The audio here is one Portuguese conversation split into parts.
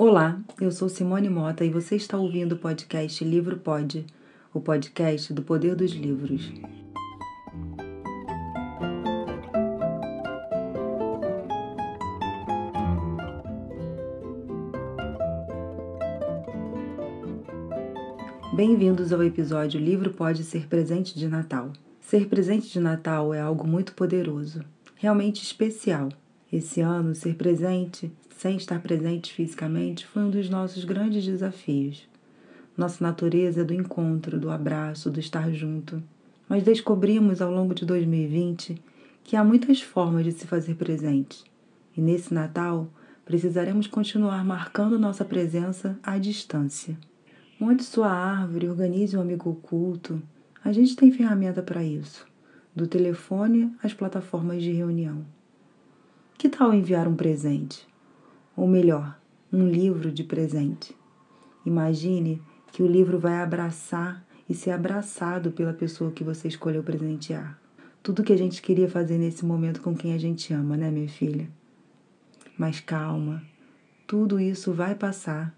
Olá, eu sou Simone Mota e você está ouvindo o podcast Livro Pode, o podcast do poder dos livros. Bem-vindos ao episódio Livro Pode Ser Presente de Natal. Ser presente de Natal é algo muito poderoso, realmente especial. Esse ano, ser presente, sem estar presente fisicamente, foi um dos nossos grandes desafios. Nossa natureza é do encontro, do abraço, do estar junto. Mas descobrimos ao longo de 2020 que há muitas formas de se fazer presente. E nesse Natal, precisaremos continuar marcando nossa presença à distância. Monte sua árvore, organize um amigo oculto. A gente tem ferramenta para isso, do telefone às plataformas de reunião. Que tal enviar um presente? Ou melhor, um livro de presente? Imagine que o livro vai abraçar e ser abraçado pela pessoa que você escolheu presentear. Tudo que a gente queria fazer nesse momento com quem a gente ama, né, minha filha? Mas calma, tudo isso vai passar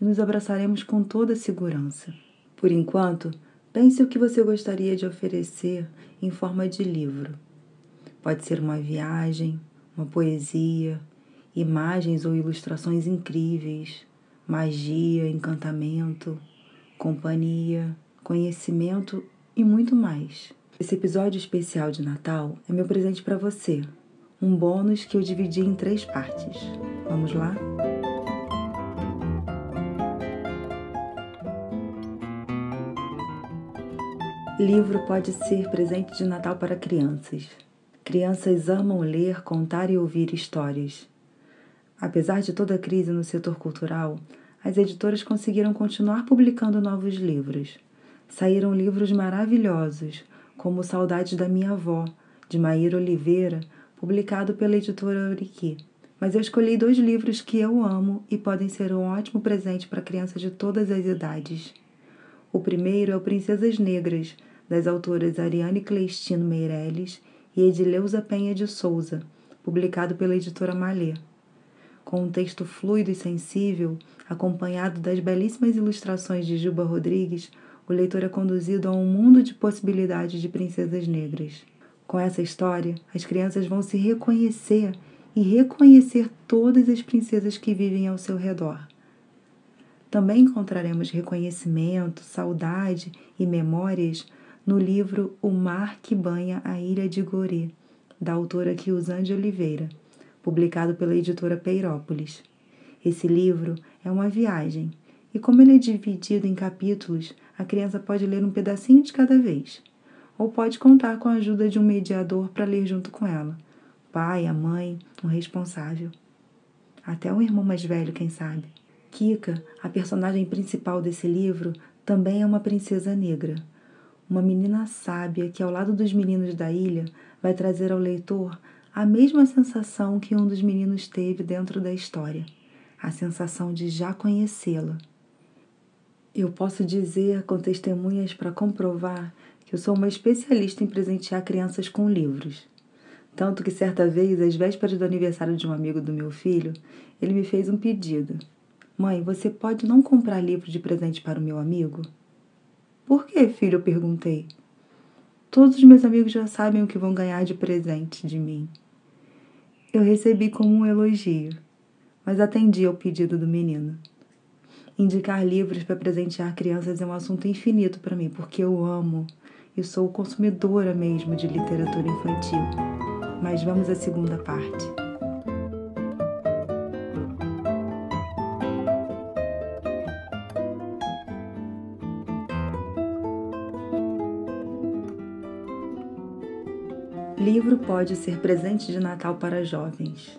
e nos abraçaremos com toda segurança. Por enquanto, pense o que você gostaria de oferecer em forma de livro. Pode ser uma viagem, uma poesia, imagens ou ilustrações incríveis, magia, encantamento, companhia, conhecimento e muito mais. Esse episódio especial de Natal é meu presente para você, um bônus que eu dividi em três partes. Vamos lá? Livro pode ser presente de Natal para crianças. Crianças amam ler, contar e ouvir histórias. Apesar de toda a crise no setor cultural, as editoras conseguiram continuar publicando novos livros. Saíram livros maravilhosos, como Saudades da Minha Avó, de Maíra Oliveira, publicado pela editora Uriqui. Mas eu escolhi dois livros que eu amo e podem ser um ótimo presente para crianças de todas as idades. O primeiro é o Princesas Negras, das autoras Ariane Cleistino Meirelles e Edileuza Penha de Souza, publicado pela editora Malê. Com um texto fluido e sensível, acompanhado das belíssimas ilustrações de Juba Rodrigues, o leitor é conduzido a um mundo de possibilidades de princesas negras. Com essa história, as crianças vão se reconhecer e reconhecer todas as princesas que vivem ao seu redor. Também encontraremos reconhecimento, saudade e memórias no livro O Mar que Banha a Ilha de Gorê, da autora Kiusan de Oliveira, publicado pela editora Peirópolis. Esse livro é uma viagem, e como ele é dividido em capítulos, a criança pode ler um pedacinho de cada vez, ou pode contar com a ajuda de um mediador para ler junto com ela, pai, a mãe, um responsável. Até um irmão mais velho, quem sabe. Kika, a personagem principal desse livro, também é uma princesa negra uma menina sábia que, ao lado dos meninos da ilha, vai trazer ao leitor a mesma sensação que um dos meninos teve dentro da história, a sensação de já conhecê-la. Eu posso dizer com testemunhas para comprovar que eu sou uma especialista em presentear crianças com livros. Tanto que certa vez, às vésperas do aniversário de um amigo do meu filho, ele me fez um pedido: Mãe, você pode não comprar livro de presente para o meu amigo? Por que, filho? Eu perguntei. Todos os meus amigos já sabem o que vão ganhar de presente de mim. Eu recebi como um elogio, mas atendi ao pedido do menino. Indicar livros para presentear crianças é um assunto infinito para mim, porque eu amo e sou consumidora mesmo de literatura infantil. Mas vamos à segunda parte. Livro pode ser presente de Natal para jovens.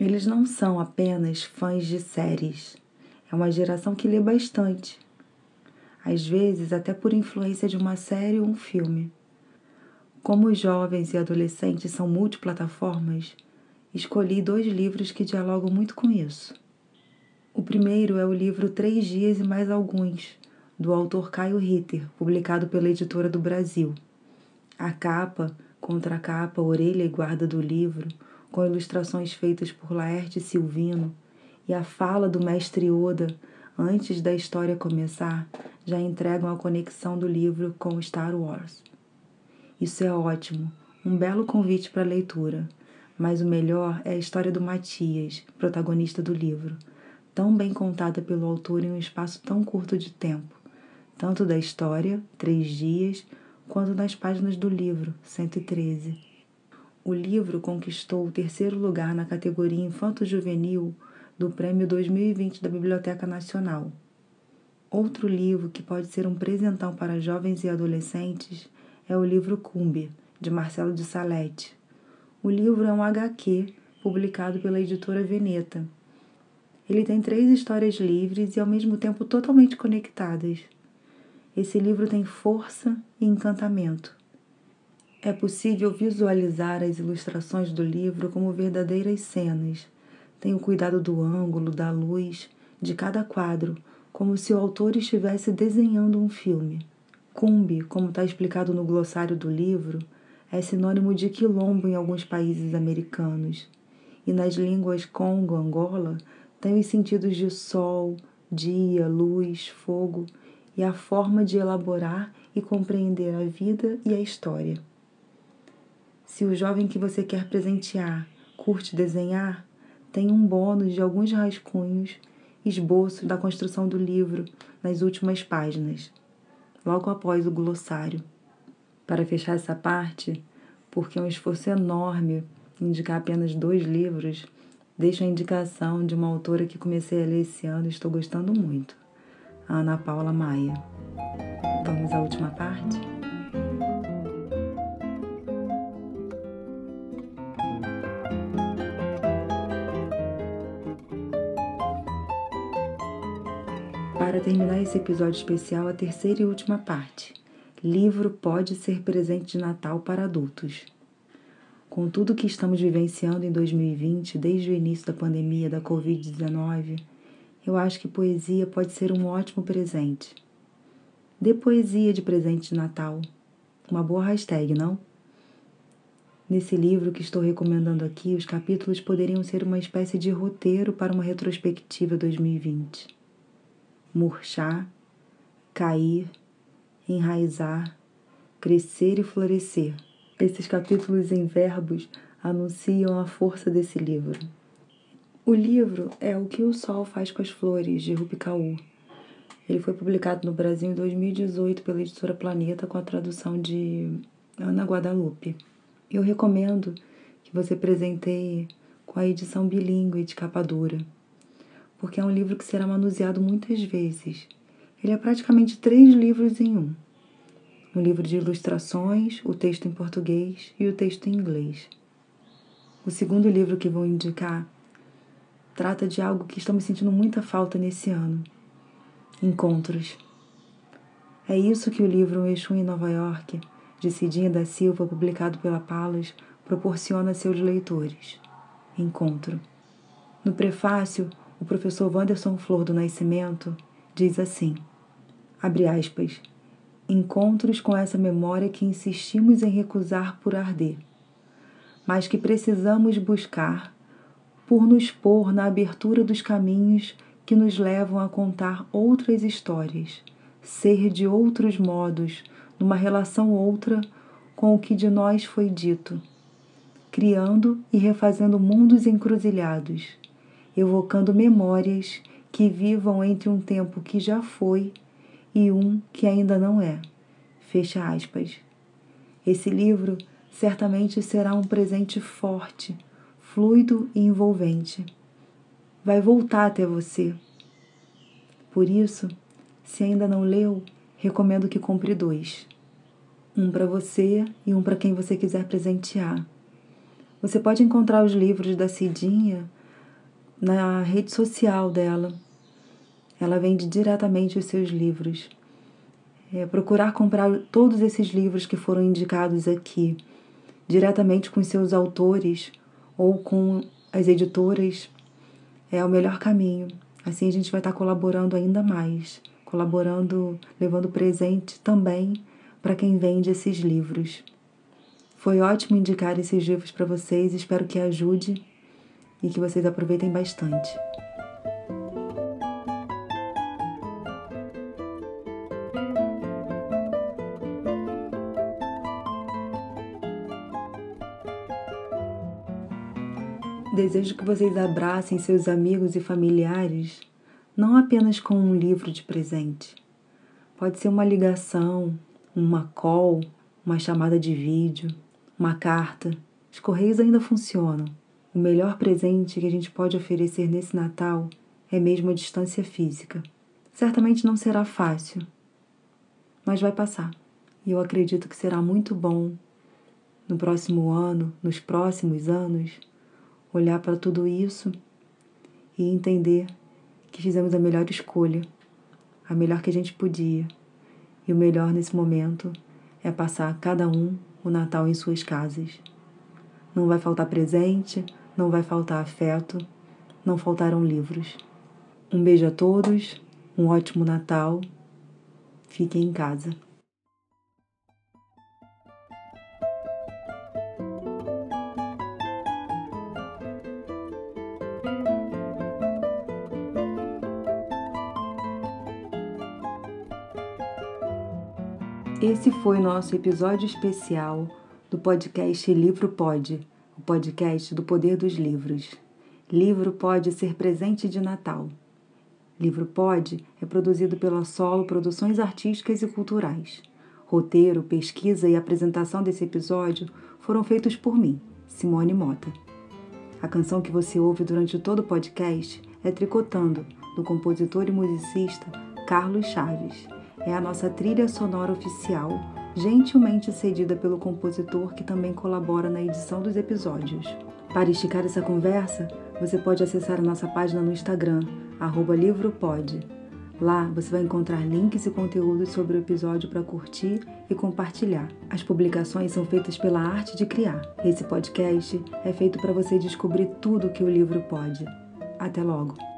Eles não são apenas fãs de séries. É uma geração que lê bastante. Às vezes, até por influência de uma série ou um filme. Como os jovens e adolescentes são multiplataformas, escolhi dois livros que dialogam muito com isso. O primeiro é o livro Três Dias e Mais Alguns, do autor Caio Ritter, publicado pela Editora do Brasil. A capa contracapa, orelha e guarda do livro, com ilustrações feitas por Laerte Silvino e a fala do mestre Oda antes da história começar já entregam a conexão do livro com Star Wars. Isso é ótimo, um belo convite para a leitura, mas o melhor é a história do Matias, protagonista do livro, tão bem contada pelo autor em um espaço tão curto de tempo, tanto da história, três dias, quanto nas páginas do livro, 113. O livro conquistou o terceiro lugar na categoria Infanto-Juvenil do Prêmio 2020 da Biblioteca Nacional. Outro livro que pode ser um presentão para jovens e adolescentes é o livro Cumbi, de Marcelo de Salete. O livro é um HQ publicado pela editora Veneta. Ele tem três histórias livres e ao mesmo tempo totalmente conectadas. Esse livro tem força e encantamento. É possível visualizar as ilustrações do livro como verdadeiras cenas. Tem o cuidado do ângulo, da luz, de cada quadro, como se o autor estivesse desenhando um filme. Cumbi, como está explicado no glossário do livro, é sinônimo de quilombo em alguns países americanos. E nas línguas Congo-Angola tem os sentidos de sol, dia, luz, fogo e a forma de elaborar e compreender a vida e a história. Se o jovem que você quer presentear curte desenhar, tem um bônus de alguns rascunhos, esboços da construção do livro nas últimas páginas, logo após o glossário. Para fechar essa parte, porque é um esforço enorme indicar apenas dois livros, deixo a indicação de uma autora que comecei a ler esse ano e estou gostando muito, Ana Paula Maia. Vamos à última parte? Para terminar esse episódio especial, a terceira e última parte. Livro pode ser presente de Natal para adultos. Com tudo que estamos vivenciando em 2020, desde o início da pandemia da Covid-19, eu acho que poesia pode ser um ótimo presente. Dê poesia de presente de Natal. Uma boa hashtag, não? Nesse livro que estou recomendando aqui, os capítulos poderiam ser uma espécie de roteiro para uma retrospectiva 2020 murchar, cair, enraizar, crescer e florescer. Esses capítulos em verbos anunciam a força desse livro. O livro é O que o Sol faz com as Flores, de Rupi Kaur. Ele foi publicado no Brasil em 2018 pela editora Planeta com a tradução de Ana Guadalupe. Eu recomendo que você presenteie com a edição bilíngue de capa dura porque é um livro que será manuseado muitas vezes. Ele é praticamente três livros em um: um livro de ilustrações, o texto em português e o texto em inglês. O segundo livro que vou indicar trata de algo que estamos sentindo muita falta nesse ano: encontros. É isso que o livro Exu em Nova York, de Cidinha da Silva, publicado pela Palas, proporciona a seus leitores. Encontro. No prefácio, o professor Wanderson Flor do Nascimento diz assim: abre aspas, encontros com essa memória que insistimos em recusar por arder, mas que precisamos buscar por nos pôr na abertura dos caminhos que nos levam a contar outras histórias, ser de outros modos, numa relação outra com o que de nós foi dito, criando e refazendo mundos encruzilhados evocando memórias que vivam entre um tempo que já foi e um que ainda não é. Fecha aspas. Esse livro certamente será um presente forte, fluido e envolvente. Vai voltar até você. Por isso, se ainda não leu, recomendo que compre dois. Um para você e um para quem você quiser presentear. Você pode encontrar os livros da Cidinha na rede social dela. Ela vende diretamente os seus livros. É, procurar comprar todos esses livros que foram indicados aqui, diretamente com seus autores ou com as editoras, é o melhor caminho. Assim a gente vai estar colaborando ainda mais, colaborando, levando presente também para quem vende esses livros. Foi ótimo indicar esses livros para vocês, espero que ajude e que vocês aproveitem bastante. Desejo que vocês abracem seus amigos e familiares não apenas com um livro de presente. Pode ser uma ligação, uma call, uma chamada de vídeo, uma carta. Os correios ainda funcionam. O melhor presente que a gente pode oferecer nesse Natal é mesmo a distância física. Certamente não será fácil, mas vai passar. E eu acredito que será muito bom no próximo ano, nos próximos anos, olhar para tudo isso e entender que fizemos a melhor escolha, a melhor que a gente podia. E o melhor nesse momento é passar cada um o Natal em suas casas. Não vai faltar presente, não vai faltar afeto, não faltarão livros. Um beijo a todos, um ótimo Natal. Fiquem em casa. Esse foi nosso episódio especial do podcast Livro Pode, o podcast do poder dos livros. Livro pode ser presente de Natal. Livro Pode é produzido pela Solo Produções Artísticas e Culturais. Roteiro, pesquisa e apresentação desse episódio foram feitos por mim, Simone Mota. A canção que você ouve durante todo o podcast é Tricotando, do compositor e musicista Carlos Chaves é a nossa trilha sonora oficial, gentilmente cedida pelo compositor que também colabora na edição dos episódios. Para esticar essa conversa, você pode acessar a nossa página no Instagram, livropod. Lá você vai encontrar links e conteúdos sobre o episódio para curtir e compartilhar. As publicações são feitas pela Arte de Criar. Esse podcast é feito para você descobrir tudo que o livro pode. Até logo!